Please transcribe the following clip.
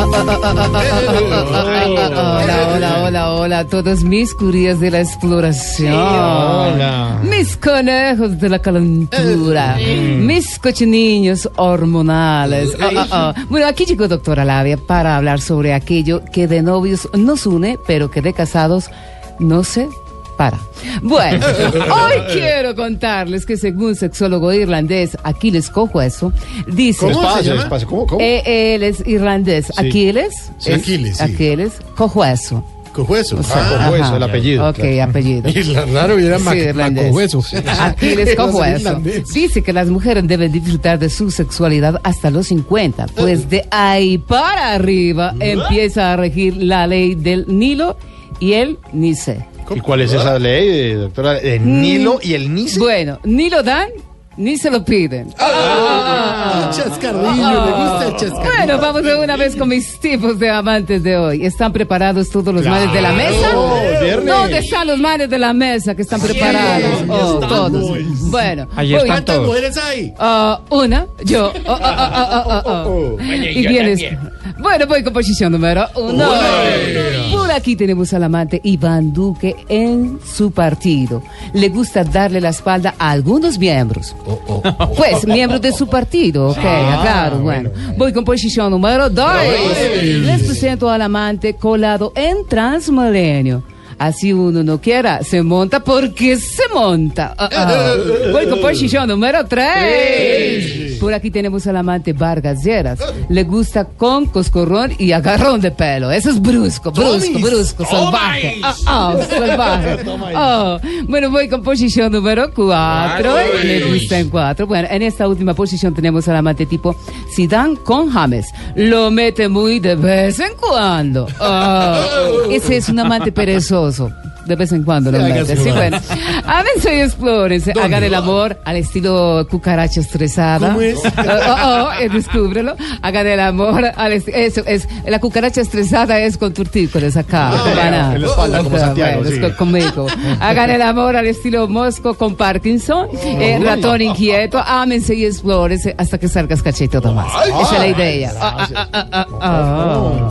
Hola, hola, hola, hola, todos mis curias de la exploración. hola. Mis conejos de la calentura. Mis cochinillos hormonales. Ah, ah, ah. Bueno, aquí llegó doctora Labia para hablar sobre aquello que de novios nos une, pero que de casados no se para. Bueno, hoy quiero contarles que según sexólogo irlandés Aquiles Cojueso, dice... ¿Cómo se Espacio, llama? espacio. ¿Cómo? cómo? Eh, él es irlandés. Aquiles. Sí, es- Aquiles, sí. Aquiles Cojueso. Cojueso. O sea, Ah, Cojueso, ajá. el apellido, Ok, claro. apellido. Y era Sí, Mac- irlandés. Macohueso. Aquiles Cojueso. Dice que las mujeres deben disfrutar de su sexualidad hasta los 50, pues de ahí para arriba empieza a regir la ley del Nilo y el Nice. ¿Y cuál es esa ley, eh, doctora? ¿El Nilo y el Nice? Bueno, ni lo dan ni se lo piden. Ah, chascarrillo, le gusta el chascarrillo. Bueno, vamos de una vez con mis tipos de amantes de hoy. ¿Están preparados todos los manes de la mesa? viernes. ¿Dónde están los manes de la mesa que están preparados? Oh, todos. Bueno, Allí voy- están ¿Cuántas todos. mujeres hay? Ah, una, yo. Oh, oh, oh, oh, oh, oh, oh. Y vienes. Bueno, voy con posición número uno. Por aquí tenemos al amante Iván Duque en su partido. Le gusta darle la espalda a algunos miembros. Pues, miembros de su partido, ok, claro, bueno. Voy con posición número dos. Les presento al amante colado en Transmilenio. Así uno no quiera, se monta porque se monta. Ah, ah. Voy con posición número tres. Por aquí tenemos al amante Vargas Lleras. Le gusta con coscorrón y agarrón de pelo. Eso es brusco, brusco, brusco, salvaje. Ah, ah, salvaje. Ah, Bueno, voy con posición número cuatro. Le gusta en cuatro. Bueno, en esta última posición tenemos al amante tipo Zidane con James. Lo mete muy de vez en cuando. Ah, ese es un amante perezoso. De vez en cuando lo mete. Sí, bueno. Ámense y explórense. Hagan el amor al estilo cucaracha estresada. ¿Cómo es? Oh, oh, oh, eh, descúbrelo. Hagan el amor al Eso es. La cucaracha estresada es con tortícolis acá. Banana. en la espalda, como Ah, Santiago, bueno, sí. con- conmigo. Hagan el amor al estilo Mosco con Parkinson. eh, ratón inquieto. Ámense y explórense hasta que salgas cachete más. Esa es la idea. Ah, ah, ah, ah, ah, ah.